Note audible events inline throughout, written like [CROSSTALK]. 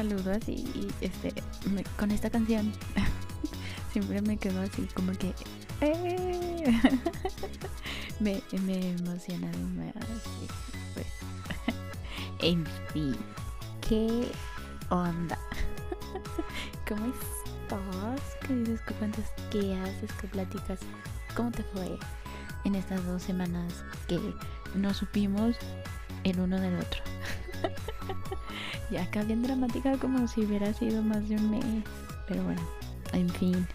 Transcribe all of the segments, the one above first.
siempre saludo así, este, con esta canción. [LAUGHS] siempre me quedo así, como que. ¡eh! [LAUGHS] me, me emociona demasiado. Pues. [LAUGHS] en fin, ¿qué onda? ¿Cómo estás? ¿Qué dices? ¿Qué cuentas? ¿Qué haces? ¿Qué platicas? ¿Cómo te fue en estas dos semanas que no supimos el uno del otro? [LAUGHS] y acá bien dramática como si hubiera sido más de un mes. Pero bueno, en fin.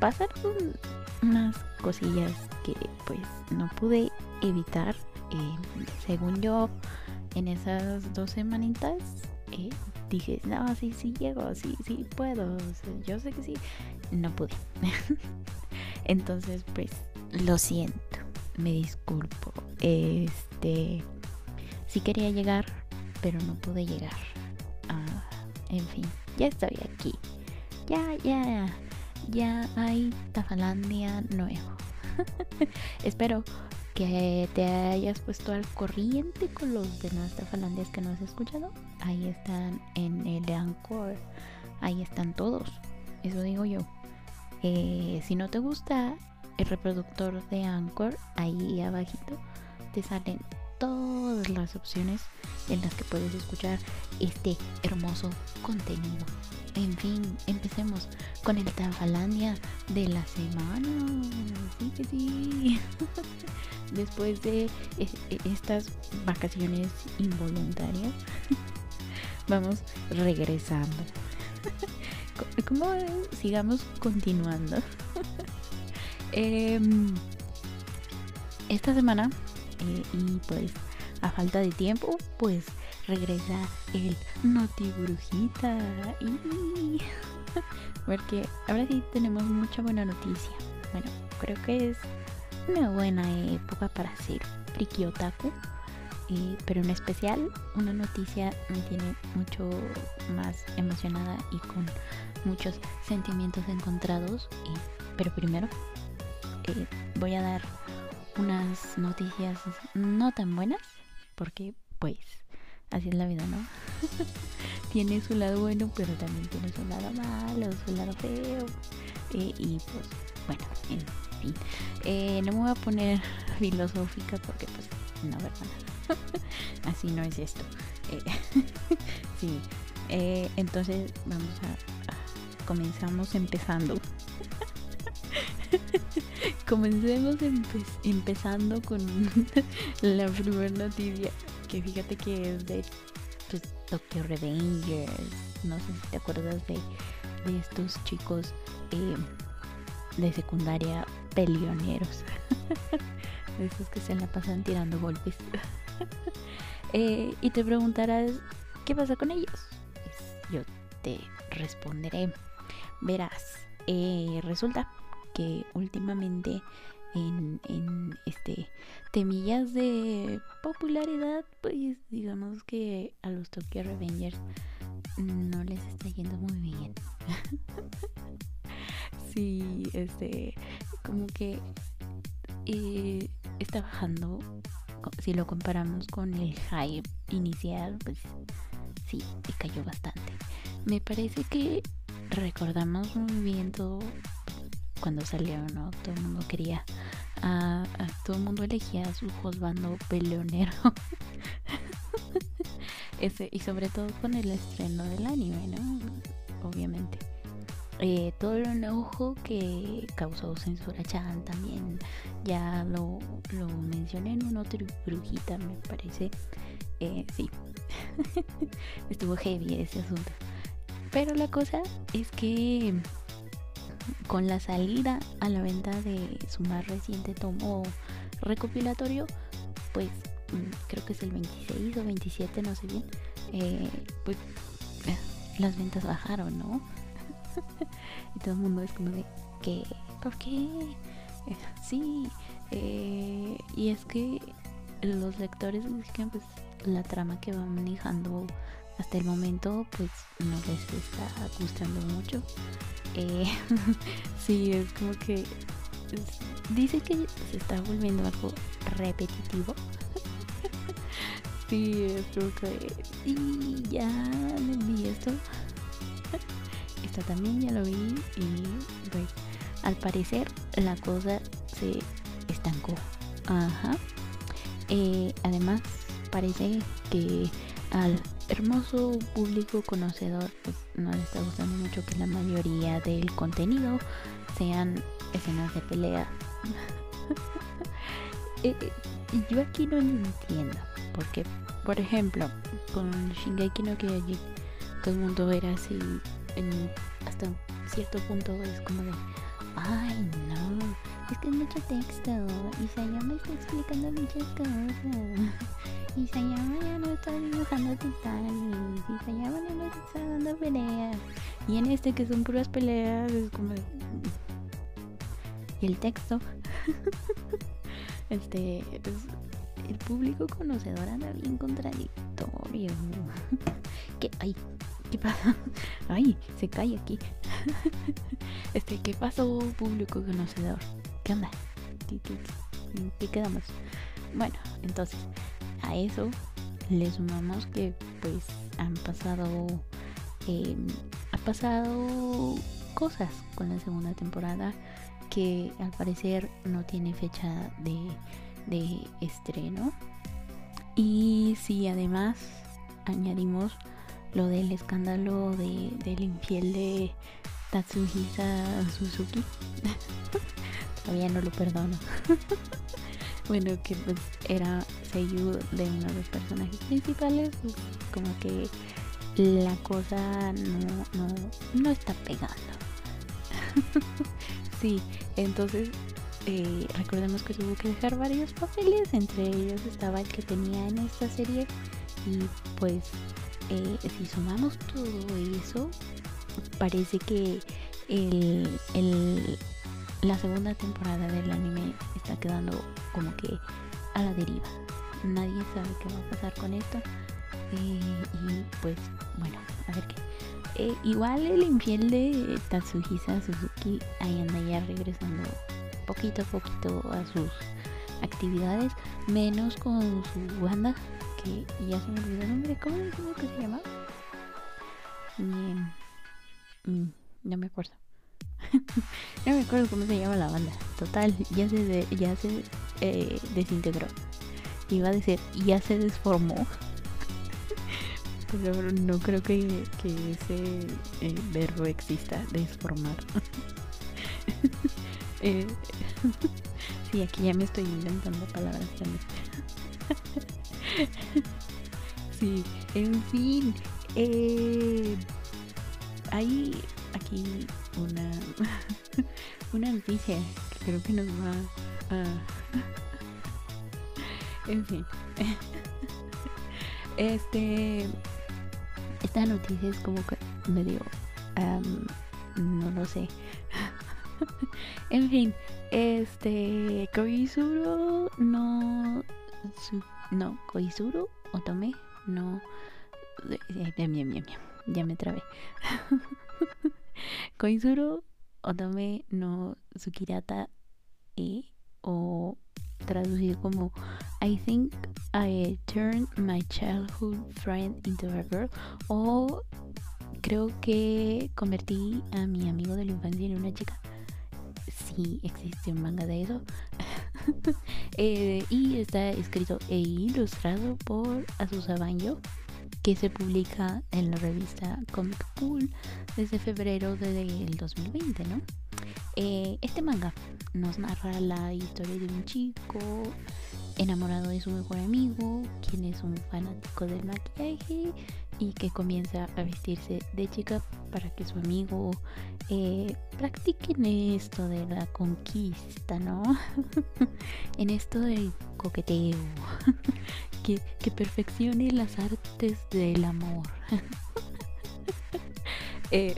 Pasaron unas cosillas que pues no pude evitar. Eh, según yo, en esas dos semanitas eh, dije, no, sí, sí llego, sí, sí puedo. yo sé que sí. No pude. [LAUGHS] Entonces, pues, lo siento. Me disculpo. Este. Sí quería llegar, pero no pude llegar. Ah, en fin, ya estoy aquí. Ya, ya, ya hay Tafalandia nuevo. [LAUGHS] Espero que te hayas puesto al corriente con los demás Tafalandias que no has escuchado. Ahí están en el Anchor. Ahí están todos. Eso digo yo. Eh, si no te gusta el reproductor de Anchor, ahí abajito te salen todas las opciones en las que puedes escuchar este hermoso contenido. En fin, empecemos con el Tafalandia de la semana. Sí que sí. [LAUGHS] Después de e, e, estas vacaciones involuntarias, [LAUGHS] vamos regresando. [LAUGHS] ¿Cómo sigamos continuando? Em, esta semana eh, y pues a falta de tiempo pues regresa el Noti Brujita [LAUGHS] porque ahora sí tenemos mucha buena noticia. Bueno creo que es una buena época para ser friki otaku eh, pero en especial una noticia me tiene mucho más emocionada y con muchos sentimientos encontrados pero primero eh, voy a dar unas noticias no tan buenas, porque pues así es la vida, ¿no? [LAUGHS] tiene su lado bueno, pero también tiene su lado malo, su lado feo. Eh, y pues bueno, en fin. Eh, no me voy a poner filosófica porque pues no, ¿verdad? [LAUGHS] así no es esto. Eh, [LAUGHS] sí. entonces vamos a comenzamos empezando. Comencemos empezando con [LAUGHS] la primera noticia, que fíjate que es de pues, Tokyo Revengers. No sé si te acuerdas de, estos chicos eh, de secundaria peleoneros. [LAUGHS] de esos que se la pasan tirando golpes. [LAUGHS] Eh, y te preguntarás, ¿qué pasa con ellos? Pues, yo te responderé. Verás, eh, resulta que últimamente en, este temillas de popularidad, pues digamos que a los Tokyo Revengers no les está yendo muy bien. [LAUGHS] sí, este, como que eh, está bajando. Si lo comparamos con el hype inicial, pues sí, cayó bastante. Me parece que recordamos un movimiento cuando salió, ¿no? Todo el mundo quería, a, todo el mundo elegía a su juzgando peleonero. [LAUGHS] Y sobre todo con el estreno del anime, ¿no? Obviamente. Eh, todo el enojo que causó Censura Chan también ya lo, lo mencioné en una otra brujita, me parece. Eh, sí, [LAUGHS] estuvo heavy ese asunto. Pero la cosa es que con la salida a la venta de su más reciente tomo recopilatorio, pues mm, creo que es el 26 o 27, no sé bien, eh, pues eh, las ventas bajaron, ¿no? [LAUGHS] y todo el mundo es como de, ¿qué? ¿Por qué? Eh, sí, y es que los lectores dicen pues la trama que va manejando hasta el momento pues no les está gustando mucho eh, [LAUGHS] sí, es como que dice que se está volviendo algo repetitivo. [LAUGHS] sí, esto que... Y ya me vi esto. Esta también ya lo vi y pues al parecer la cosa se estancó. Ajá. Eh, además parece que al hermoso público conocedor pues no está gustando mucho que la mayoría del contenido sean escenas de pelea. [LAUGHS] Eh, eh, yo aquí no entiendo porque por ejemplo con Shingeki no Kyojin todo el mundo era así en, hasta cierto punto es como de ay no es que es mucho texto y Sayama está explicando muchas cosas y Sayama ya no está dibujando titanes y Sayama no está dando peleas y en este que son puras peleas es como y el texto [LAUGHS] este el público conocedor anda bien contradictorio [LAUGHS] ¿Qué? ay ¿qué pasa? ay se cae aquí [LAUGHS] este ¿qué pasó público conocedor? ¿Qué onda? ¿qué, quedamos? bueno entonces a eso le sumamos que pues han pasado eh, ha pasado cosas con la segunda temporada que al parecer no tiene fecha de, de estreno y si además añadimos lo del escándalo de, del infiel de Tatsuhisa Suzuki [LAUGHS] todavía no lo perdono. [LAUGHS] Bueno que pues era Seiyu de uno de los personajes principales pues, como que la cosa no, no, no está pegando. [LAUGHS] Sí entonces eh, recordemos que tuvo que dejar varios papeles entre ellos estaba el que tenía en esta serie y pues eh, si sumamos todo eso parece que el, el, la segunda temporada del anime está quedando como que a la deriva. Nadie sabe qué va a pasar con esto. Eh, y pues bueno, a ver qué. Eh, igual el infiel de Tatsuhisa Suzuki ahí anda ya regresando poquito a poquito a sus actividades, menos con su banda, que ya se me olvidó el nombre, ¿cómo, cómo que se llama? No me acuerdo cómo se llama la banda. Total, ya se, ya se eh, desintegró. Iba a decir, ya se desformó. [LAUGHS] Pero no creo que, que ese eh, verbo exista, desformar. [LAUGHS] eh, [LAUGHS] sí, aquí ya me estoy inventando palabras también. sí, en fin. Eh, hay aquí una, una noticia que creo que nos va a... [LAUGHS] en fin. [LAUGHS] Este... Esta noticia es como que medio... Um, no lo sé. [LAUGHS] en fin, este... Koizuru no... No, Koizuru Otome no... Bien, bien, bien, bien. Ya me trabé. Koizuru Otome no Tsukirata e o traducido como I think I turned my childhood friend into a girl o creo que convertí a mi amigo de la infancia en una chica. Sí, existe un manga de eso. [LAUGHS] eh, y está escrito e ilustrado por Asusa Banjo que se publica en la revista Comic Pool desde febrero del 2020, ¿no? Eh, este manga nos narra la historia de un chico enamorado de su mejor amigo, quien es un fanático del maquillaje y que comienza a vestirse de chica para que su amigo eh, practique en esto de la conquista, ¿no? [LAUGHS] en esto del coqueteo, [LAUGHS] que, que perfeccione las artes del amor. [LAUGHS] eh,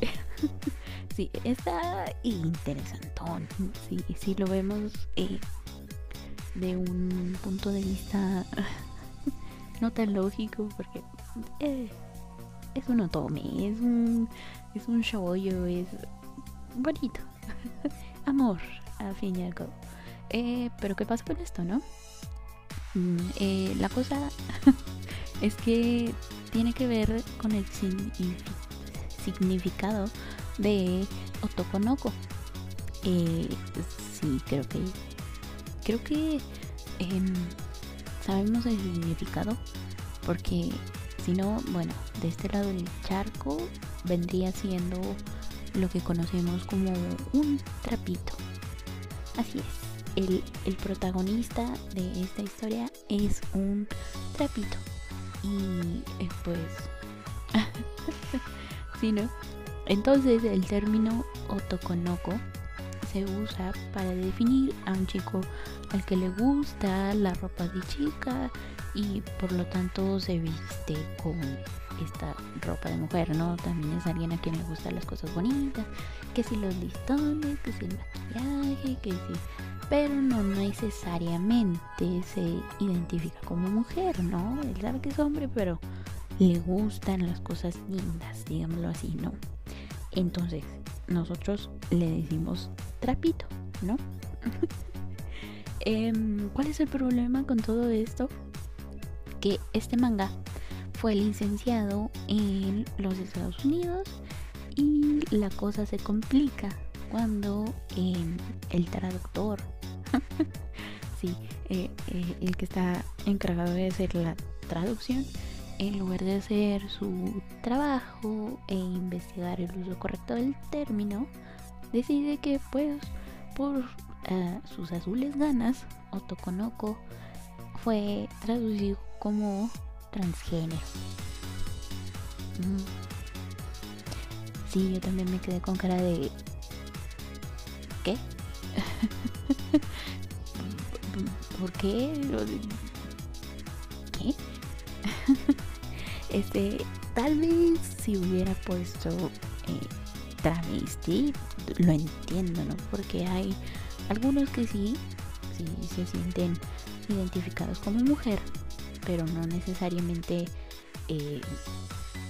sí, está interesantón. Sí, sí lo vemos eh, de un punto de vista no tan lógico, porque eh, es un otome, es un, es un shoyo, es bonito. [LAUGHS] Amor, al fin y al cabo. Eh, pero ¿qué pasa con esto, no? Mm, eh, la cosa [LAUGHS] es que tiene que ver con el significado de Otokonoko. Eh, sí, creo que creo que em, sabemos el significado porque si no, bueno, de este lado del charco vendría siendo lo que conocemos como un trapito. Así es, el, el protagonista de esta historia es un trapito. Y eh, pues, [LAUGHS] si no. Entonces el término otokonoko se usa para definir a un chico al que le gusta la ropa de chica y por lo tanto se viste con esta ropa de mujer, ¿no? También es alguien a quien le gustan las cosas bonitas, que si los listones, que si el maquillaje, que si... Pero no necesariamente se identifica como mujer, ¿no? Él sabe que es hombre, pero le gustan las cosas lindas, digámoslo así, ¿no? Entonces, nosotros le decimos trapito, ¿no? [LAUGHS] Em, ¿Cuál es el problema con todo esto? Que este manga fue licenciado en los Estados Unidos y la cosa se complica cuando em, el traductor, [LAUGHS] sí, eh, eh, el que está encargado de hacer la traducción, en lugar de hacer su trabajo e investigar el uso correcto del término, decide que pues por eh, sus azules ganas, Otokonoko fue traducido como transgénero. Mm. Sí, yo también me quedé con cara de... ¿Qué? [LAUGHS] ¿Por? ¿Qué? [LAUGHS] este, tal vez si hubiera puesto eh, travesti, lo entiendo, ¿no? Porque hay algunos que sí, sí se sienten identificados como mujer, pero no necesariamente eh,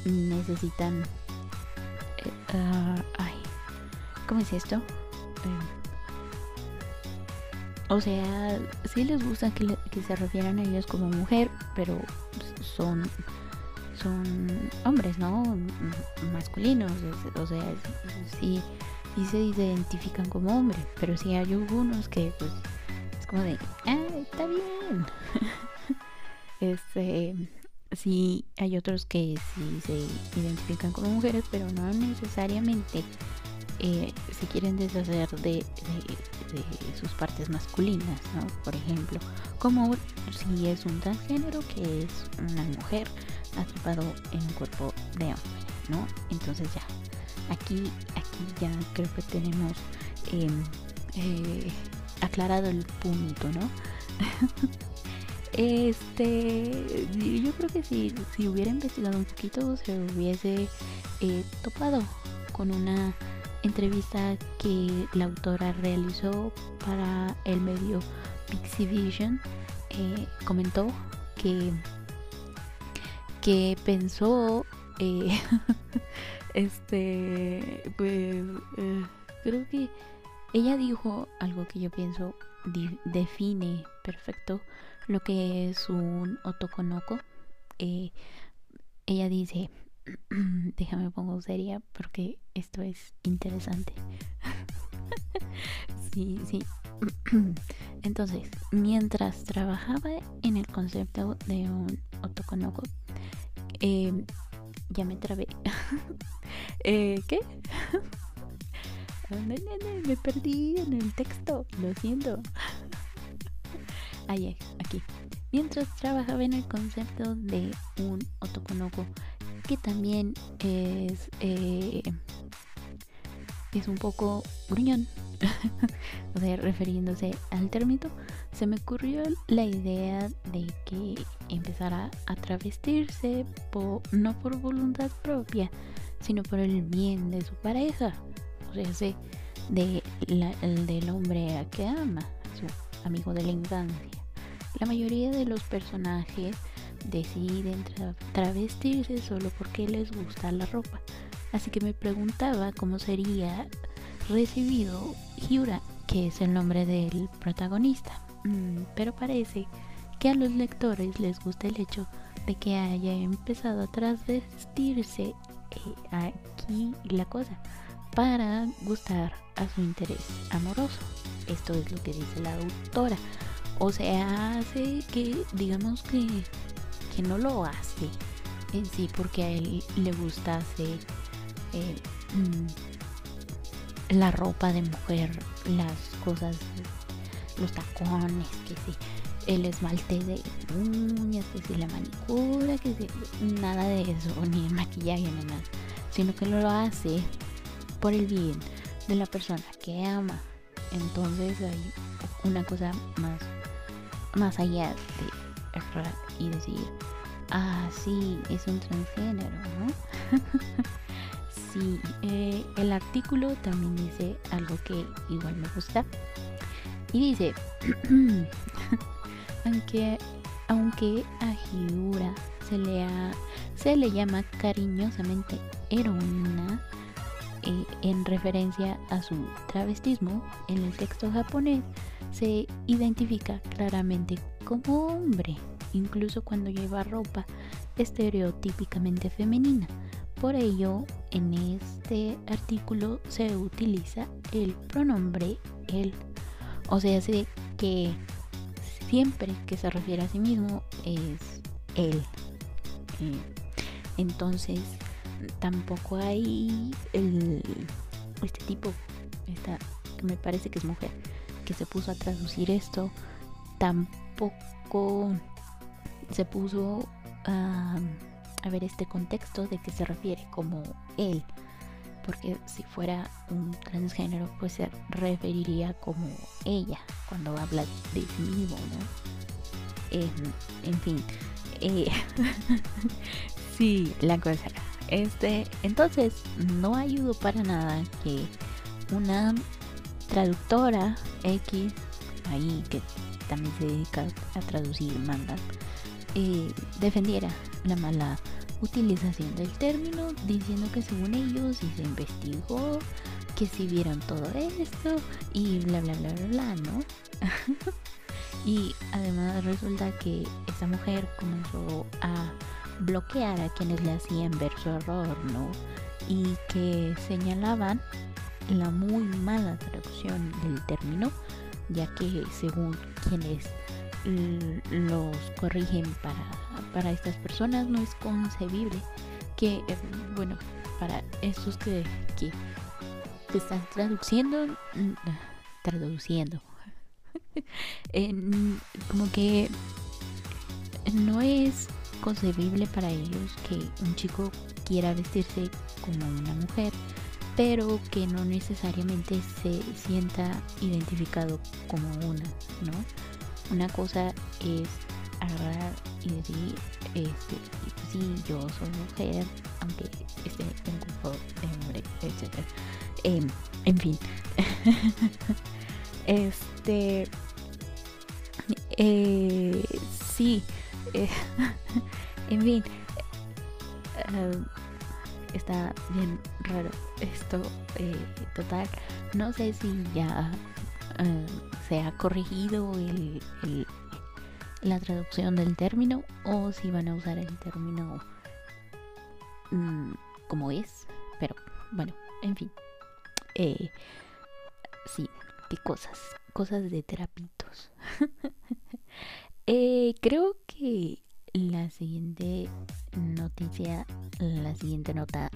necesitan... Eh, ah, ay, ¿cómo es esto? Eh, o sea, sí les gusta que, que, se refieran a ellos como mujer, pero son son hombres, ¿no? Masculinos, o sea, sí, sí se identifican como hombres, pero sí hay algunos que pues es como de, ah, está bien. [LAUGHS] Este, sí, hay otros que sí se identifican como mujeres, pero no necesariamente eh, se quieren deshacer de, sus partes masculinas, ¿no? Por ejemplo, como si es un transgénero que es una mujer atrapado en un cuerpo de hombre, ¿no? Entonces ya, aquí, aquí ya creo que tenemos em, eh, aclarado el punto, ¿no? [LAUGHS] Este, yo creo que si, si hubiera investigado un poquito se hubiese eh, topado con una entrevista que la autora realizó para el medio Pixie Vision. Eh, comentó que, que pensó, eh, [LAUGHS] este, pues, creo que ella dijo algo que yo pienso define perfecto lo que es un otokonoko. Eh, ella dice, [CLEARS THROAT] déjame pongo seria porque esto es interesante. [LAUGHS] sí, sí. [CLEARS THROAT] Entonces, mientras trabajaba en el concepto de un otokonoko, eh, ya me trabé. [LAUGHS] eh, ¿Qué? [LAUGHS] me perdí en el texto, lo siento. Ahí, aquí. Mientras trabajaba en el concepto de un otokonoko, que también es, eh, es un poco gruñón, [LAUGHS] o sea, refiriéndose al término, se me ocurrió la idea de que empezara a travestirse no por voluntad propia, sino por el bien de su pareja, o sea, de del hombre a que ama, su amigo de la infancia. La mayoría de los personajes deciden travestirse solo porque les gusta la ropa. Así que me preguntaba cómo sería recibido Hyura, que es el nombre del protagonista. Mm, pero parece que a los lectores les gusta el hecho de que haya empezado a transvestirse eh, aquí la cosa para gustar a su interés amoroso. Esto es lo que dice la autora. O sea, hace que, digamos que, que no lo hace en sí porque a él le gustase eh, mm, la ropa de mujer, las cosas, los tacones, que sí, el esmalte de uñas, que sí, la manicura, que sí, nada de eso, [LAUGHS] ni el maquillaje, ni nada, sino que lo hace por el bien de la persona que ama. Entonces hay una cosa más, más allá de y decir, ah, sí, es un transgénero, ¿no? [LAUGHS] sí, eh, el artículo también dice algo que igual me gusta. Y dice, [CLEARS THROAT] aunque, aunque a Hyura se le, se le llama cariñosamente heroína, eh, en referencia a su travestismo, en el texto japonés se identifica claramente como hombre, incluso cuando lleva ropa estereotípicamente femenina. Por ello, en este artículo se utiliza el pronombre él. O sea, sé que siempre que se refiere a sí mismo es él. Eh, entonces, tampoco hay el, este tipo, que me parece que es mujer, que se puso a traducir esto, tampoco se puso a, a ver este contexto de que se refiere como él. Porque si fuera un transgénero, pues se referiría como ella cuando habla de sí mismo, ¿no? en fin, eh, [LAUGHS] sí, la cosa este, entonces, no ayudo para nada que una traductora X, ahí que también se dedica a traducir manga, eh, defendiera la mala utilización del término, diciendo que según ellos y se investigó, que si vieron todo esto y bla bla bla bla bla, ¿no? [LAUGHS] y además resulta que esa mujer comenzó a bloquear a quienes le hacían ver su error, ¿no? Y que señalaban la muy mala traducción del término, ya que según quienes los corrigen para, para estas personas no es concebible que, bueno, para estos que, que, están traduciendo, traduciendo, [LAUGHS] como que no es concebible para ellos que un chico quiera vestirse como una mujer, pero que no necesariamente se sienta identificado como una, ¿no? Una cosa es agarrar y decir, este, sí, yo soy mujer, aunque esté en cuerpo de hombre, etc. Em, en fin. [LAUGHS] este. Eh, sí. Eh, [LAUGHS] en fin, eh, está bien raro esto. Eh, total, no sé si ya se ha corregido el, la traducción del término o si van a usar el término mm, como es. Pero bueno, en fin. sí, qué cosas. Cosas de terapitos. [LAUGHS] Eh, creo que la siguiente noticia, la siguiente nota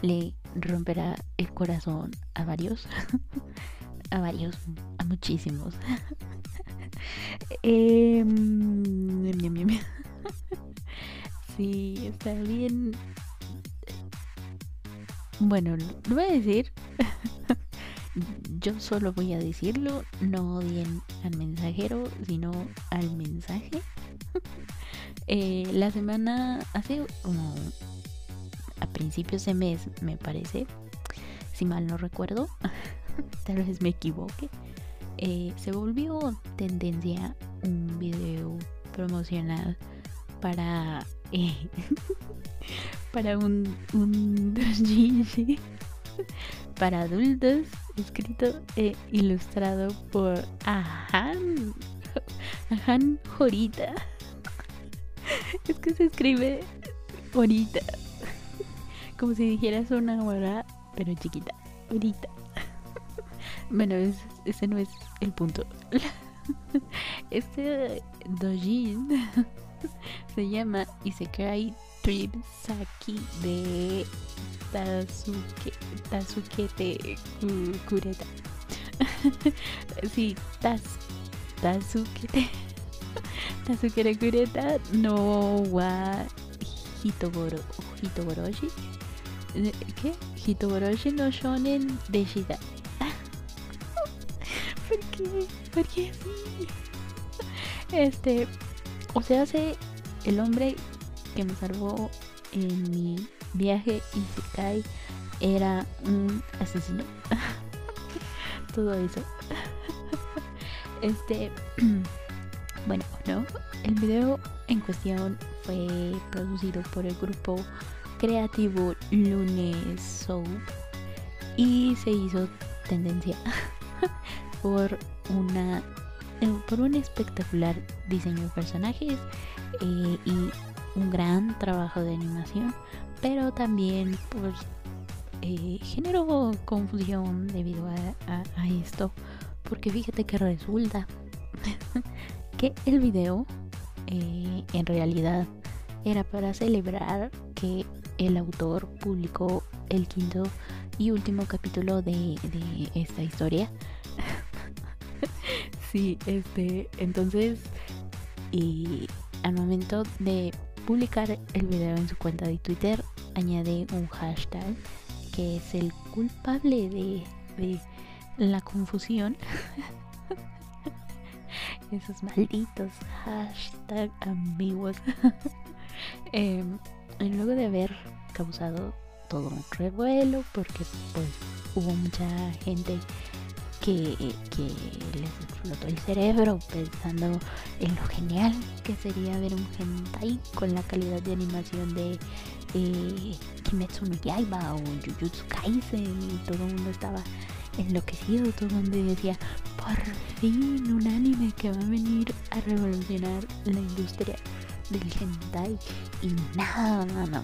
le romperá el corazón a varios, [LAUGHS] a varios, a muchísimos. [LAUGHS] eh, [LAUGHS] sí, está bien. Bueno, lo voy a decir. [LAUGHS] Yo solo voy a decirlo, no odien al mensajero, sino al mensaje. eh, la semana, hace como a principios de mes, me parece, si mal no recuerdo, [LAUGHS] tal vez me equivoque, eh, se volvió tendencia un video promocional para eh, [LAUGHS] para un, un [LAUGHS] para adultos escrito e ilustrado por Ahan, Ahan Jorita. es que se escribe bonita. Como si dijeras una hora, pero chiquita. Bonita. Bueno, ese no es el punto. [LAUGHS] Este dojin [LAUGHS] se llama Isekai Trip Saki de Tazuke, Tazukete Kureta. [LAUGHS] sí, Taz, Tazukete. Tazukete Kureta no wa Hitoboro, Hitoboroshi. ¿Qué? Hitoboroshi no shonen de Shida. ¿Por qué? ¿Por qué así? Este, o sea, hace el hombre que me salvó en mi viaje y se cae era un asesino. [LAUGHS] Todo eso. [LAUGHS] Este, [CLEARS THROAT] bueno, no. El video en cuestión fue producido por el grupo creativo Lunes Soap y se hizo tendencia [LAUGHS] por una por un espectacular diseño de personajes eh, y un gran trabajo de animación, pero también pues, eh, generó confusión debido a, esto, porque fíjate que resulta [LAUGHS] que el video eh, en realidad era para celebrar que el autor publicó el quinto y último capítulo de esta historia [LAUGHS] Sí, este, entonces, y al momento de publicar el video en su cuenta de Twitter, añade un hashtag que es el culpable de, de la confusión. [LAUGHS] Esos malditos hashtag ambiguos. [LAUGHS] eh, luego de haber causado todo un revuelo, porque pues hubo mucha gente que, les explotó el cerebro pensando en lo genial que sería ver un hentai con la calidad de animación de Kimetsu no Yaiba o Jujutsu Kaisen y todo el mundo estaba enloquecido, todo el mundo decía, por fin un anime que va a venir a revolucionar la industria del hentai y nada, nada,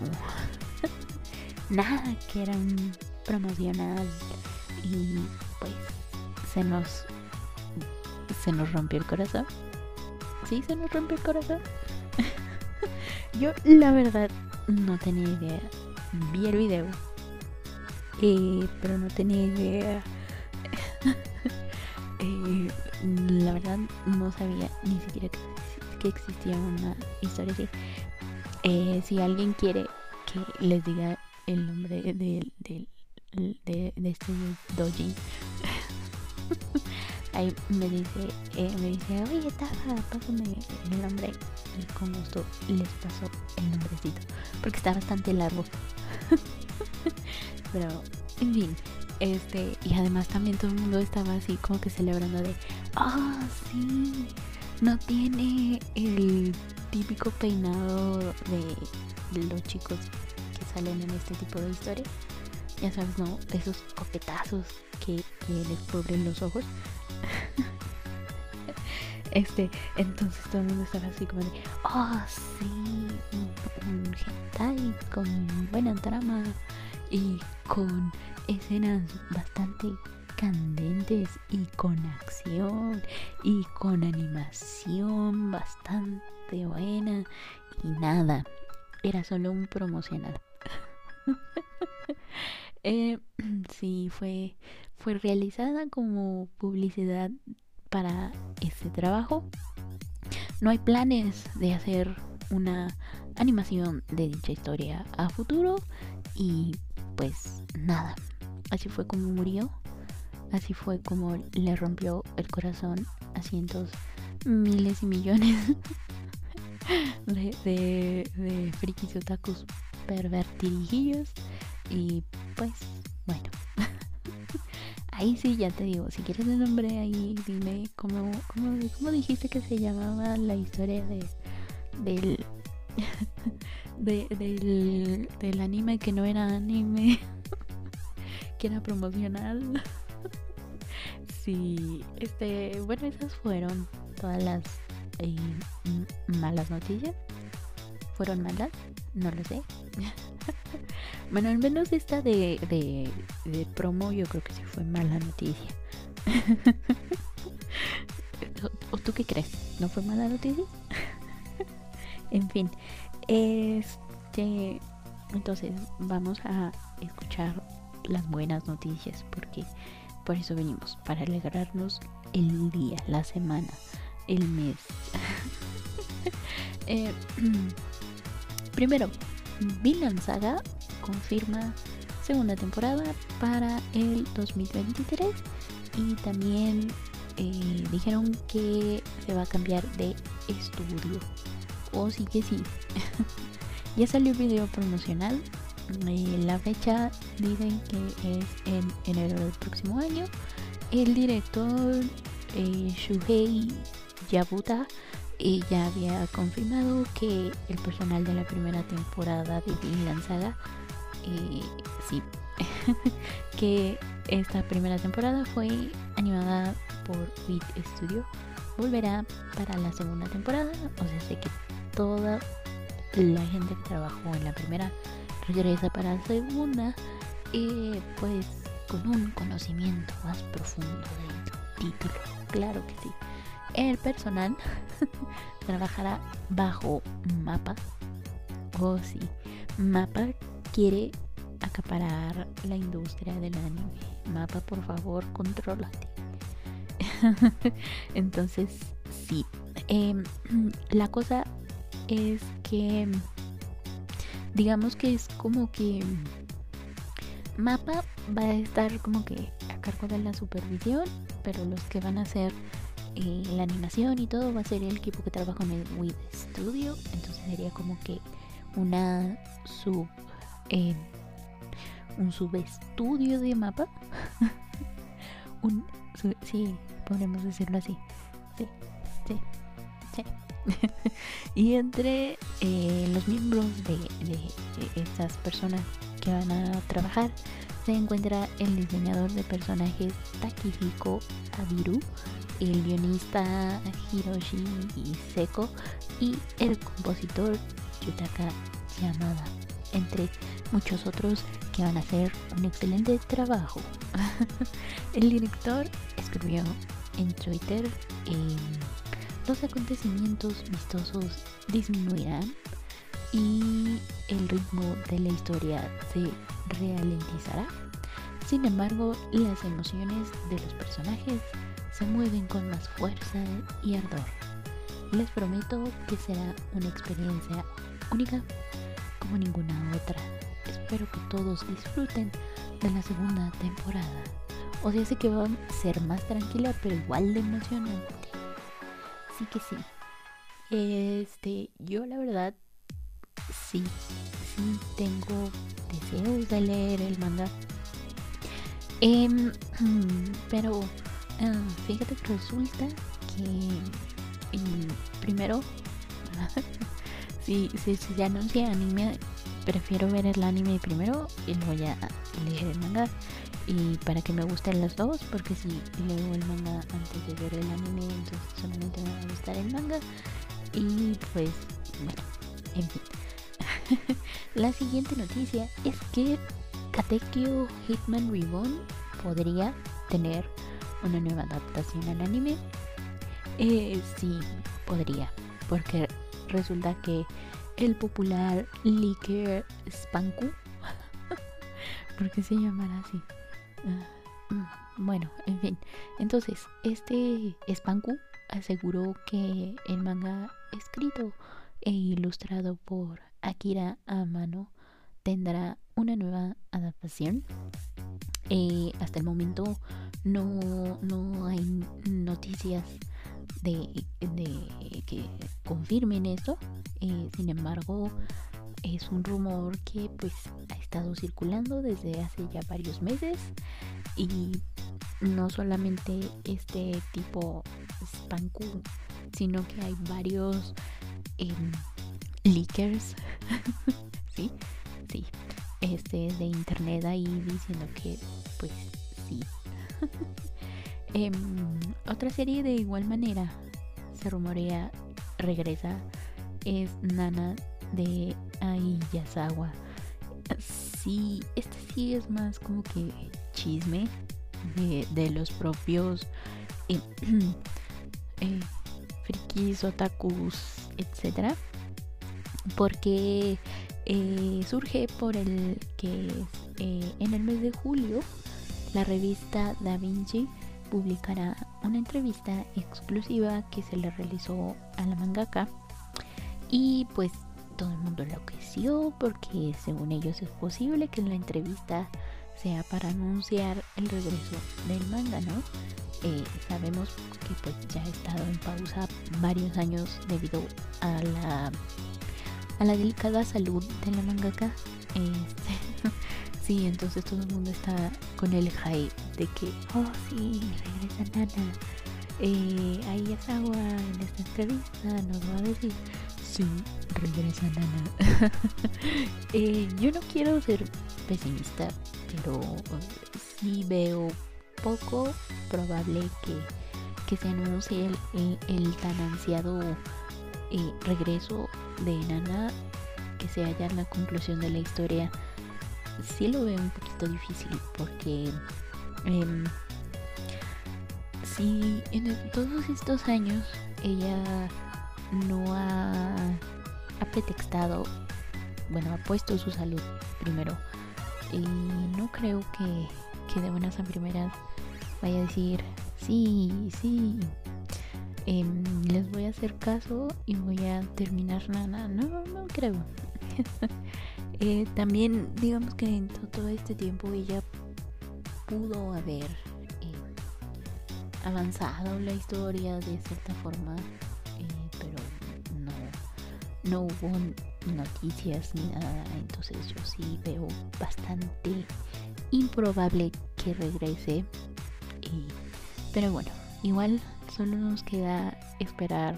[LAUGHS] nada que era un promocional y pues se nos se nos rompió el corazón. Sí, se nos rompió el corazón. [LAUGHS] Yo la verdad no tenía idea. Vi el video. Eh, pero no tenía idea. [LAUGHS] Eh, la verdad no sabía ni siquiera que, existía una historia así. Eh, si alguien quiere que les diga el nombre de, de, de, de este doji Ahí me dice, eh, me dice, oye Tafa, pásame el nombre. Y con gusto les paso el nombrecito. Porque está bastante largo. [LAUGHS] Pero, en fin. Este, y además también todo el mundo estaba así como que celebrando de, ah, sí, no tiene el típico peinado de, los chicos que salen en este tipo de historias. Ya sabes, ¿no? Esos copetazos que, les cubren los ojos. [LAUGHS] este, entonces todo el mundo estaba así como de, oh sí, un, hentai con buena trama y con escenas bastante candentes y con acción y con animación bastante buena y nada, era solo un promocional. [LAUGHS] eh, [CLEARS THROAT] sí, fue fue realizada como publicidad para este trabajo. No hay planes de hacer una animación de dicha historia a futuro y pues nada, así fue como murió, así fue como le rompió el corazón a cientos, miles y millones [LAUGHS] de, de, de frikis otakus pervertirijillos y pues bueno [LAUGHS] Ahí sí, ya te digo, si quieres el nombre ahí, dime cómo, cómo, dijiste que se llamaba la historia de del, [LAUGHS] del, del anime que no era anime, [LAUGHS] que era promocional. sí, este, bueno, esas fueron todas las eh, malas noticias. ¿Fueron malas? No lo sé. Bueno, al menos esta de, de, de promo yo creo que sí fue mala noticia. [LAUGHS] ¿O tú qué crees? ¿No fue mala noticia? [LAUGHS] en fin, este, entonces vamos a escuchar las buenas noticias porque por eso venimos, para alegrarnos el día, la semana, el mes. [LAUGHS] Eh, [CLEARS THROAT] primero, Vinland Saga confirma segunda temporada para el 2023 y también eh, dijeron que se va a cambiar de estudio. O sí que sí. ya salió el video promocional. Eh, la fecha dicen que es en enero del próximo año. El director eh, Shuhei Yabuta ya había confirmado que el personal de la primera temporada de Vinland Saga sí [LAUGHS] que esta primera temporada fue animada por Beat Studio volverá para la segunda temporada. O sea, sé que toda la gente que trabajó en la primera regresa para la segunda. Y pues con un conocimiento más profundo del título. Claro que sí. El personal [LAUGHS] trabajará bajo mapa. Oh sí, mapa quiere acaparar la industria del anime. Mapa, por favor, controlate. [LAUGHS] Entonces, sí. Em, [CLEARS THROAT] la cosa es que, digamos que es como que Mapa va a estar como que a cargo de la supervisión, pero los que van a hacer eh, la animación y todo va a ser el equipo que trabaja en el With Studio. Entonces sería como que una sub. Un subestudio de mapa. [LAUGHS] un, sí, podemos decirlo así. Sí, sí, sí. [LAUGHS] y entre eh, los miembros de, de, estas personas que van a trabajar se encuentra el diseñador de personajes Takihiko Abiru, el guionista Hiroshi Seko y el compositor Yutaka Yamada, entre muchos otros que van a hacer un excelente trabajo. [LAUGHS] el director escribió en Twitter em, los acontecimientos vistosos disminuirán y el ritmo de la historia se ralentizará. Sin embargo, las emociones de los personajes se mueven con más fuerza y ardor. Les prometo que será una experiencia única como ninguna otra espero que todos disfruten de la segunda temporada. O sea, sé que va a ser más tranquila, pero igual de emocionante. Así que sí. Este, yo la verdad, sí, sí tengo deseos de leer el manga. Em, [CLEARS THROAT] pero ah, fíjate que resulta que primero, [LAUGHS] si, si se anuncia anime prefiero ver el anime primero y luego ya leer el manga. Y para que me gusten los dos, porque si leo el manga antes de ver el anime, entonces solamente me va a gustar el manga. Y pues, bueno, en fin. [LAUGHS] La siguiente noticia es que Katekyo Hitman Reborn podría tener una nueva adaptación al anime. Eh, sí, podría, porque resulta que el popular Liker Spanku. [LAUGHS] ¿Por qué se llamará así? Ah, mm, bueno, en fin. Entonces, este Spanku aseguró que el manga escrito e ilustrado por Akira Amano tendrá una nueva adaptación. Eh, hasta el momento no, no hay noticias de, que confirmen eso. Eh, sin embargo, es un rumor que pues ha estado circulando desde hace ya varios meses y no solamente este tipo Spanku, sino que hay varios em, leakers, [LAUGHS] sí, sí, este de internet ahí diciendo que pues sí. [LAUGHS] Em, otra serie de igual manera se rumorea regresa es Nana de Ai Yasawa. Sí, este sí es más como que chisme de, los propios eh, [CLEARS THROAT] eh, frikis, otakus, etc. Porque eh, surge por el que en el mes de julio la revista Da Vinci publicará una entrevista exclusiva que se le realizó a la mangaka y pues todo el mundo enloqueció porque según ellos es posible que la entrevista sea para anunciar el regreso del manga, ¿no? Eh, sabemos que pues ya ha estado en pausa varios años debido a la a la delicada salud de la mangaka. Este, [LAUGHS] sí, entonces todo el mundo está con el hype de que, oh sí, regresa Nana. Eh, ahí es agua en esta entrevista, nos va a decir, sí, regresa Nana. [LAUGHS] eh, yo no quiero ser pesimista, pero sí veo poco probable que, que se anuncie el, el, tan ansiado eh, regreso de Nana, que se haya la conclusión de la historia. Sí lo veo un poquito difícil porque eh, si en todos estos años ella no ha, ha pretextado, bueno, ha puesto su salud primero y no creo que, que de buenas a primeras vaya a decir, sí, sí, em, les voy a hacer caso y voy a terminar nada. No, no creo. [LAUGHS] Eh, también digamos que en todo este tiempo ella pudo haber eh, avanzado la historia de cierta forma, eh, pero no, no hubo noticias ni nada, entonces yo sí veo bastante improbable que regrese. pero bueno, igual solo nos queda esperar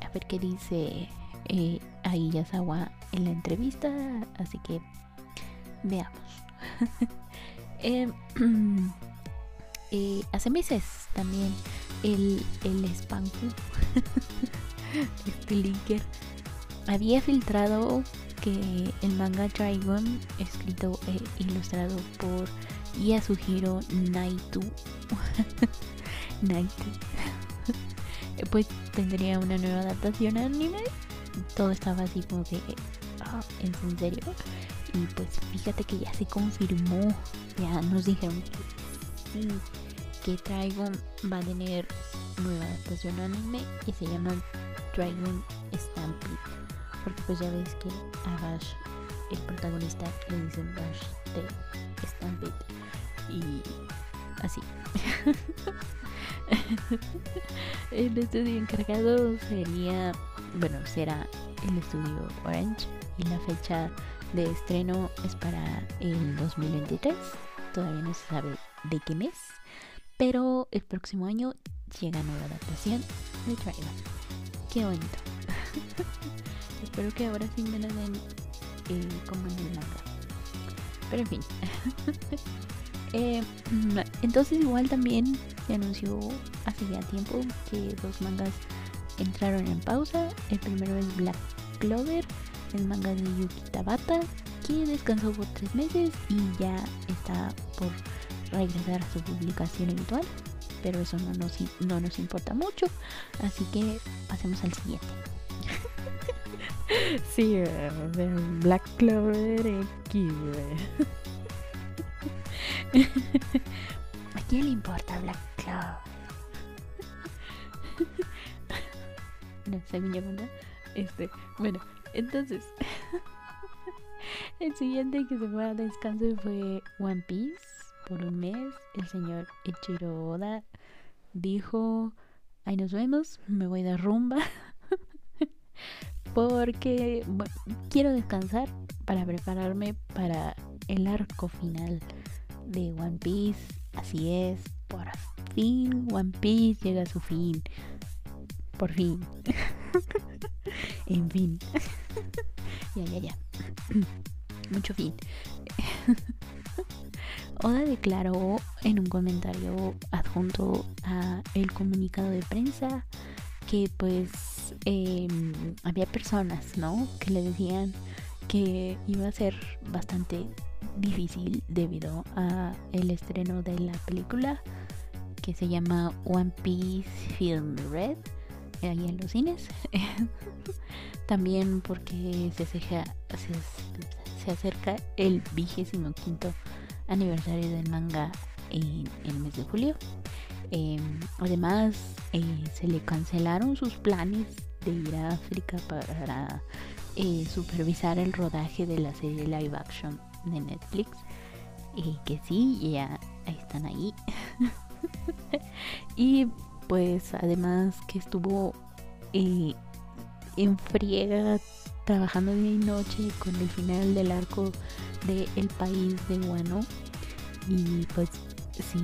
a ver qué dice eh, Yasawa en la entrevista, así que veamos. [LAUGHS] Em, [CLEARS THROAT] eh, hace meses también el, el Spanku, [LAUGHS] este linker, había filtrado que el manga Dragon, escrito e ilustrado por Yasuhiro Naitu, [LAUGHS] Naitu, pues tendría una nueva adaptación anime. Todo estaba así como que, ah, ¿en serio? Y pues fíjate que ya se confirmó, ya nos dijeron que sí, que Dragon va a tener nueva adaptación anime y se llama Dragon Stampede porque pues ya ves que a Bash, el protagonista, le dicen Bash de Stampede y así. [LAUGHS] el estudio encargado sería, bueno, será el estudio Orange y la fecha de estreno es para el 2023. Todavía no se sabe de qué mes, pero el próximo año llega nueva adaptación de Trigon. Qué bonito. [LAUGHS] Espero que ahora sí me la den eh, como en el manga. Pero en fin. [LAUGHS] Eh, entonces igual también se anunció hace ya tiempo que dos mangas entraron en pausa. El primero es Black Clover, el manga de Yuki Tabata, que descansó por tres meses y ya está por regresar a su publicación habitual. Pero eso no nos, no nos importa mucho, así que pasemos al siguiente. [LAUGHS] Sí, de Black Clover X, [LAUGHS] ¿A quién le importa Black Clover? [LAUGHS] no, según yo, Este, bueno, entonces. [LAUGHS] el siguiente que se fue a descanso fue One Piece por un mes. El señor Ichiro Oda dijo: Ahí nos vemos, me voy de rumba [LAUGHS] porque quiero descansar para prepararme para el arco final de One Piece. Así es, por fin One Piece llega a su fin. Por fin. [LAUGHS] en fin. [LAUGHS] ya, ya, ya. [CLEARS THROAT] Mucho fin. [LAUGHS] Oda declaró en un comentario adjunto a el comunicado de prensa que pues em, había personas, ¿no? Que le decían que iba a ser bastante difícil debido a el estreno de la película que se llama One Piece Film Red ahí en los cines [LAUGHS] también porque se, se, se acerca el vigésimo quinto aniversario del manga en el mes de julio em, además eh, se le cancelaron sus planes de ir a África para eh, supervisar el rodaje de la serie live action de Netflix. Que sí, ya están ahí. [LAUGHS] y pues además que estuvo eh, en friega trabajando día y noche con el final del arco de El País de Guano. Y pues sí,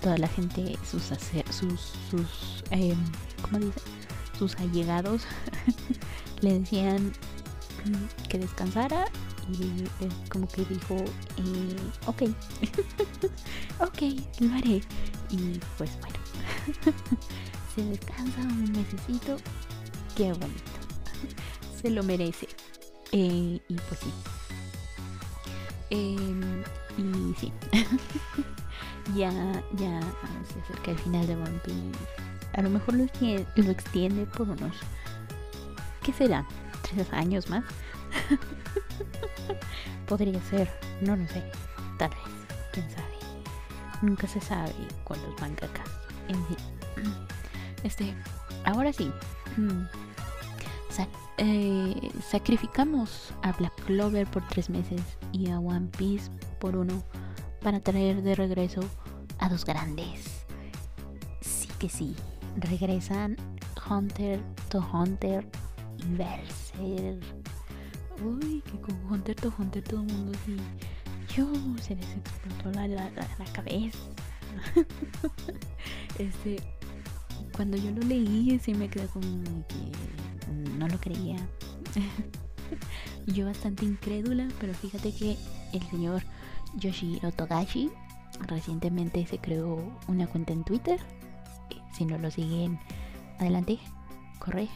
toda la gente, sus, sus, sus eh, ¿cómo dice? Sus allegados [LAUGHS] le decían que descansara y eh, como que dijo, eh, ok, [LAUGHS] ok, lo haré. Y pues bueno, [LAUGHS] se descansa un mesecito, qué bonito, [LAUGHS] se lo merece. Eh, y pues sí. Em, y sí, [LAUGHS] ya, ya se acerca el final de One Piece. A lo mejor lo, lo extiende por unos, ¿qué será? ¿Tres años más? Podría ser, no lo sé. Tal vez, quién sabe. Nunca se sabe con los mangakas. En [CLEARS THROAT] fin. Este, ahora sí. [CLEARS THROAT] Eh, sacrificamos a Black Clover por tres meses y a One Piece por uno para traer de regreso a dos grandes. Sí que sí, regresan Hunter to Hunter y Berserk uy, que con Hunter to Hunter todo el mundo así, yo se les explotó la, la, la, cabeza. [LAUGHS] este, cuando yo lo leí, sí me quedé como que no lo creía. [LAUGHS] yo bastante incrédula, pero fíjate que el señor Yoshiro Togashi recientemente se creó una cuenta en Twitter. Si no lo siguen, adelante, corre,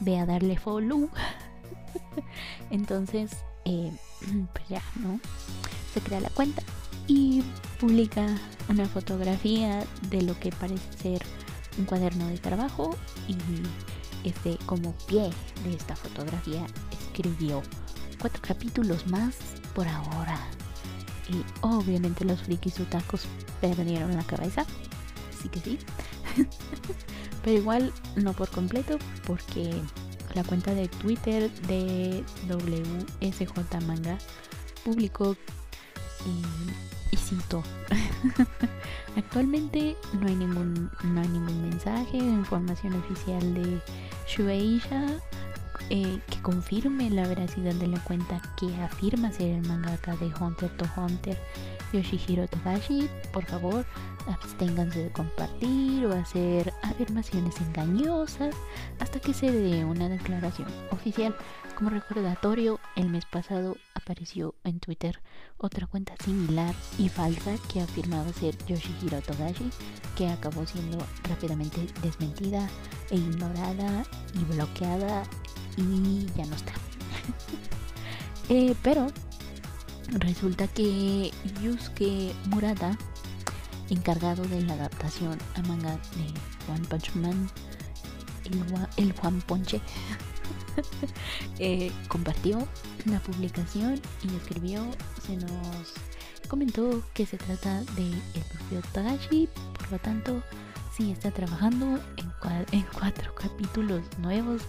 ve a darle follow. [LAUGHS] Entonces, eh, [CLEARS THROAT] pues ya, ¿no? Se crea la cuenta y publica una fotografía de lo que parece ser un cuaderno de trabajo y este como pie de esta fotografía escribió cuatro capítulos más por ahora. Y obviamente los frikis tacos perdieron la cabeza sí que sí. [LAUGHS] Pero igual no por completo porque la cuenta de Twitter de WSJ Manga publicó y, cito [LAUGHS] actualmente no hay ningún no hay ningún mensaje o información oficial de Shueisha eh, que confirme la veracidad de la cuenta que afirma ser el mangaka de Hunter to Hunter Yoshihiro Togashi, por favor, absténganse de compartir o hacer afirmaciones engañosas hasta que se dé una declaración oficial. Como recordatorio, el mes pasado apareció en Twitter otra cuenta similar y falsa que afirmaba ser Yoshihiro Togashi, que acabó siendo rápidamente desmentida e ignorada y bloqueada y ya no está. [LAUGHS] Eh, pero Resulta que Yusuke Murata, encargado de la adaptación a manga de One Punch Man, el, Juan Ponche, [LAUGHS] eh, compartió la publicación y escribió, se nos comentó que se trata de el propio Tagashi, por lo tanto, sí está trabajando en, [LAUGHS] cuatro capítulos nuevos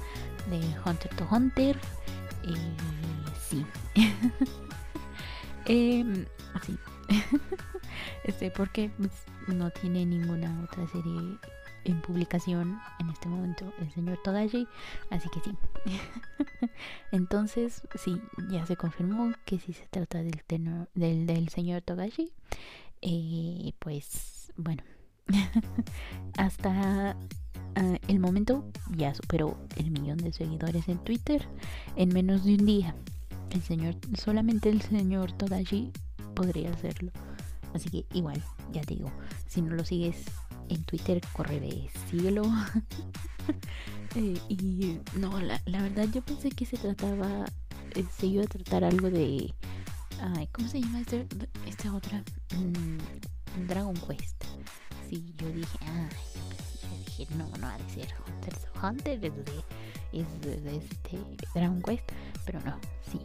de Hunter to Hunter. Y sí. [LAUGHS] Eh, así. este, porque pues, no tiene ninguna otra serie en publicación en este momento el señor Togashi, así que sí. [LAUGHS] Entonces, sí, ya se confirmó que si se trata del tenor, del, señor Togashi. Eh, pues bueno, [LAUGHS] hasta ah, el momento ya superó el millón de seguidores en Twitter en menos de un día el señor, solamente el señor Todashi podría hacerlo. Así que igual, ya te digo, si no lo sigues en Twitter, corre de síguelo. [LAUGHS] Eh, y no, la, la, verdad yo pensé que se trataba, eh, se iba a tratar algo de... Ay, ¿Cómo se llama este, esta otra? Mm, Dragon Quest. Sí, yo dije, ay, yo dije, no, no ha de ser Hunter. Hunter es de, es de, este Dragon Quest, pero no, sí,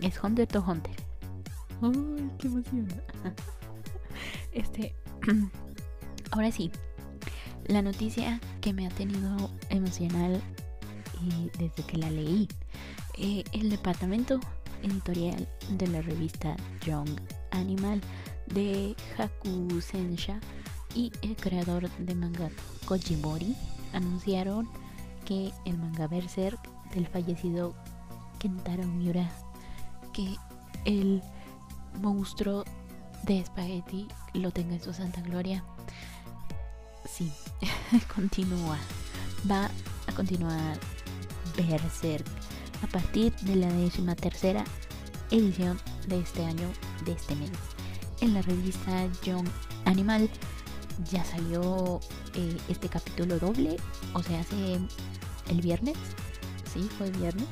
es Hunter to Hunter. ¡Ay, qué emoción! [LAUGHS] Este, [CLEARS THROAT] ahora sí, la noticia que me ha tenido emocional desde que la leí. Eh, el departamento editorial de la revista Young Animal de Haku Sensha y el creador de manga Kojimori anunciaron que el manga Berserk del fallecido Kentaro Miura, que el monstruo de espagueti lo tenga en su santa gloria. Sí, [LAUGHS] continúa. Va a continuar Berserk a partir de la décima tercera edición de este año, de este mes. En la revista Young Animal ya salió eh, este capítulo doble, o sea, hace el viernes. Sí, fue viernes.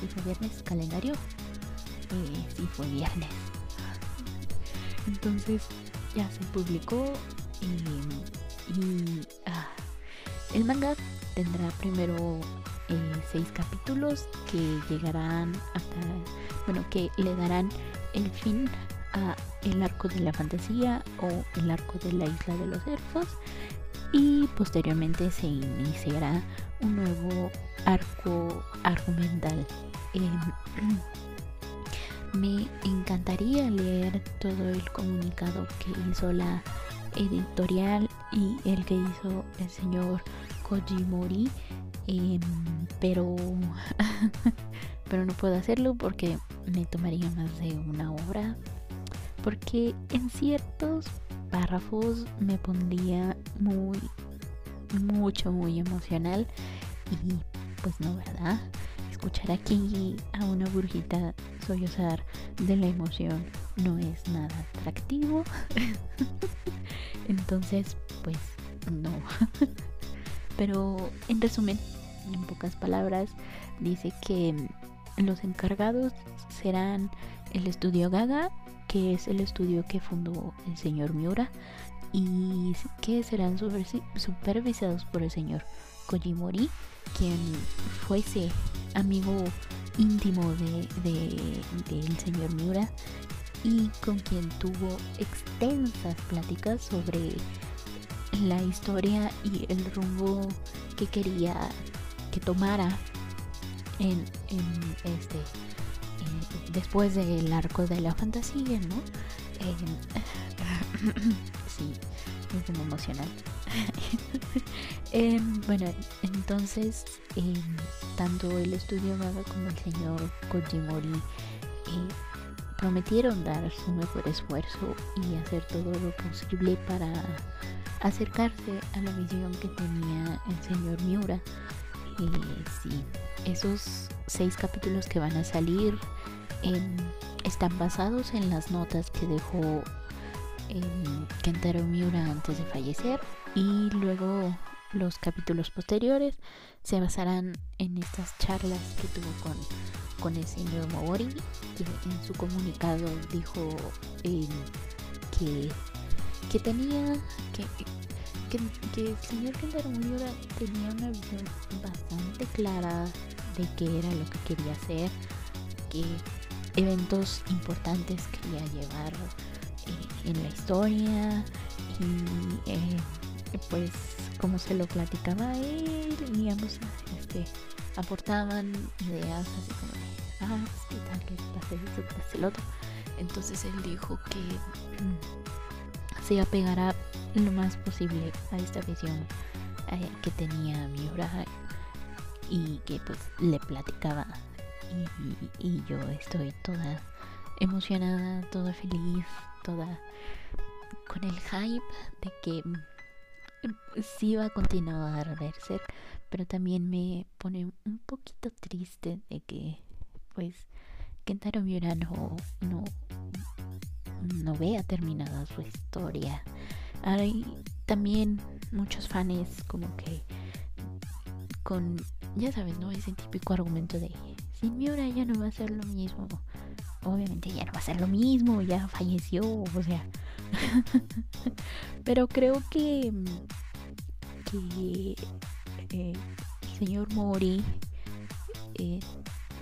Sí, fue viernes, calendario. Eh, sí, fue viernes. Entonces ya se publicó y, ah, el manga tendrá primero eh, seis capítulos que llegarán hasta, bueno, que le darán el fin a el arco de la fantasía o el arco de la isla de los elfos y posteriormente se iniciará un nuevo arco argumental. [CLEARS THROAT] me encantaría leer todo el comunicado que hizo la editorial y el que hizo el señor Kojimori, em, pero [LAUGHS] pero no puedo hacerlo porque me tomaría más de una hora porque en ciertos párrafos me pondría muy, mucho, muy emocional y pues no, ¿verdad? Escuchar aquí a una burjita sollozar de la emoción no es nada atractivo. [LAUGHS] Entonces, pues no. [LAUGHS] Pero en resumen, en pocas palabras, dice que los encargados serán el estudio Gaga que es el estudio que fundó el señor Miura y que serán supervisados por el señor Kojimori, quien fuese amigo íntimo del de, señor Miura y con quien tuvo extensas pláticas sobre la historia y el rumbo que quería que tomara en, este después del arco de la fantasía, ¿no? Eh, [COUGHS] sí, es muy emocional. [LAUGHS] Em, bueno, entonces, em, tanto el estudio Gaga como el señor Kojimori eh, prometieron dar su mejor esfuerzo y hacer todo lo posible para acercarse a la visión que tenía el señor Miura. Eh, sí, esos seis capítulos que van a salir están basados en las notas que dejó Kentaro Miura antes de fallecer y luego los capítulos posteriores se basarán en estas charlas que tuvo con, con el señor Mori que en su comunicado dijo que, que tenía que, que, el señor Kentaro Miura tenía una visión bastante clara de qué era lo que quería hacer que eventos importantes quería llevar eh, en la historia y eh, pues como se lo platicaba él digamos este aportaban ideas así como tal que entonces él dijo que mm, se apegará lo más posible a esta visión eh, que tenía Miura y que pues le platicaba. Y, yo estoy toda emocionada, toda feliz, toda con el hype de que mm, sí va a continuar Berserk, pero también me pone un poquito triste de que pues Kentaro Miura no, no, no vea terminada su historia. Hay también muchos fans como que con, ya sabes, ¿no? Ese típico argumento de, sin mi hora ya no va a ser lo mismo. Obviamente ya no va a ser lo mismo, ya falleció, o sea. [LAUGHS] Pero creo que, que eh, el señor Mori, eh,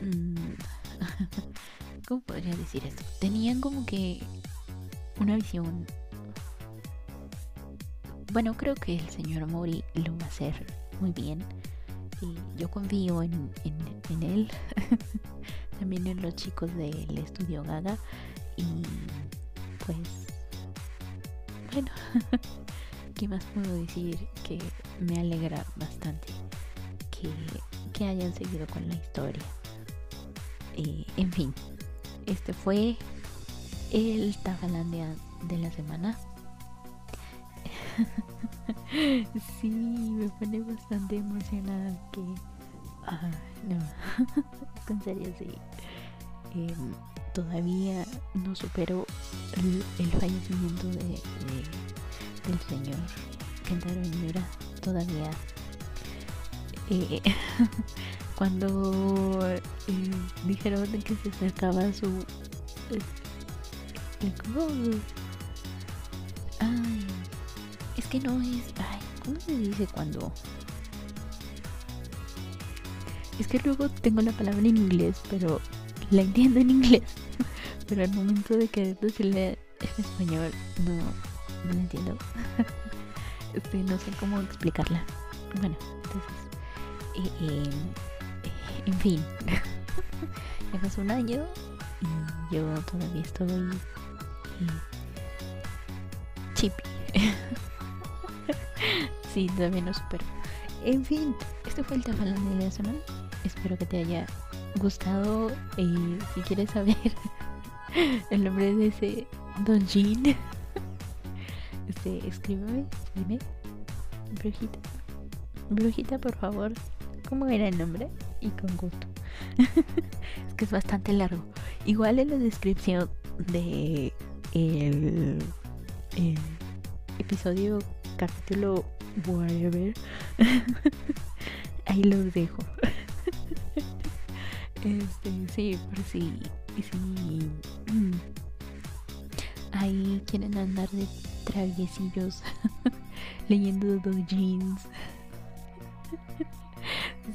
[LAUGHS] ¿cómo podría decir esto? Tenían como que una visión bueno, creo que el señor Mori lo va a hacer muy bien. Y yo confío en, él. [LAUGHS] También en los chicos del estudio Gaga. Y pues. Bueno. [LAUGHS] ¿Qué más puedo decir? Que me alegra bastante que hayan seguido con la historia. Y, en fin. Este fue el Tafalandia de la semana. [LAUGHS] sí, me pone bastante emocionada que... Ah, no, [LAUGHS] en serio, sí. Em, todavía no supero el, fallecimiento de, del señor Kentaro Miura. Todavía... Eh, [LAUGHS] cuando eh, dijeron que se acercaba su... Ay, es que no es. Ay, ¿cómo se dice cuando.? Es que luego tengo la palabra en inglés, pero la entiendo en inglés. [LAUGHS] Pero al momento de querer decirle en español, no, no la entiendo. [LAUGHS] este, no sé cómo explicarla. Bueno, entonces. Eh, eh, en fin. [LAUGHS] ya pasó un año y yo todavía estoy. Eh, chippy. [LAUGHS] sí, también lo supero. En fin, este fue el tema de la semana. Espero que te haya gustado. Y si quieres saber [LAUGHS] el nombre de ese Don Jean, este, escríbeme, dime. Brujita. Brujita, por favor. ¿Cómo era el nombre? Y con gusto. [LAUGHS] es que es bastante largo. Igual en la descripción de el, episodio capítulo whatever. [LAUGHS] Ahí los dejo. [LAUGHS] Este, sí, por si, si ahí quieren andar de traviesillos leyendo dos jeans.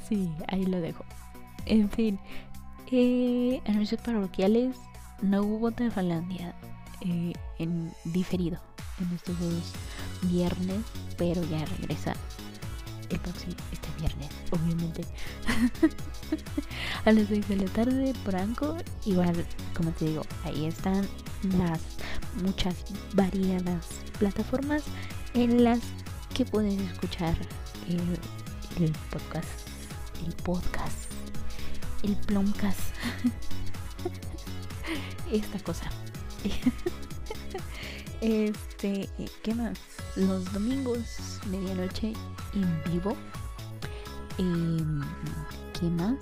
Sí, ahí lo dejo. En fin, eh, anuncios parroquiales. No hubo Tefalandia eh, en diferido en estos dos viernes, pero ya regresa el próximo, este viernes, obviamente, [LAUGHS] a las 6 de la tarde por Anchor. Igual, como te digo, ahí están las muchas variadas plataformas en las que pueden escuchar el podcast, el podcast, el plomcast, [LAUGHS] esta cosa. [LAUGHS] Este, ¿qué más? Los domingos, medianoche en vivo. Em, ¿Qué más?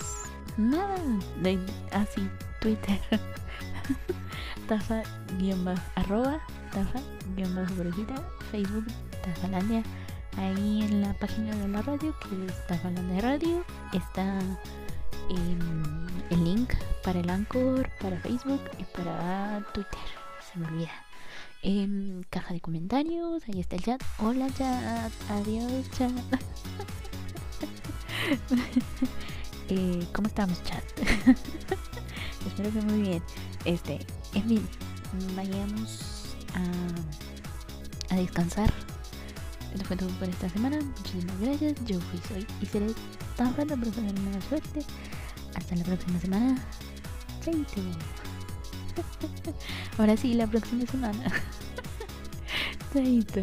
Nada. De, así, Twitter. [LAUGHS] Tafa guion arroba Tafa guion brujita. Facebook Tafalandia. Ahí en la página de la radio, que es Tafalandia Radio, está em, el link para el Anchor, para Facebook y para Twitter. Se me olvida en caja de comentarios, ahí está el chat. Hola chat, adiós chat. [LAUGHS] eh, ¿Cómo estamos chat? [LAUGHS] Espero que muy bien. Este, en fin, vayamos a, descansar. Esto fue todo por esta semana. Muchísimas gracias. Yo fui, soy y seré pronto para tener una suerte. Hasta la próxima semana. Chaito. [LAUGHS] Ahora sí, la próxima semana. [LAUGHS] Chaito.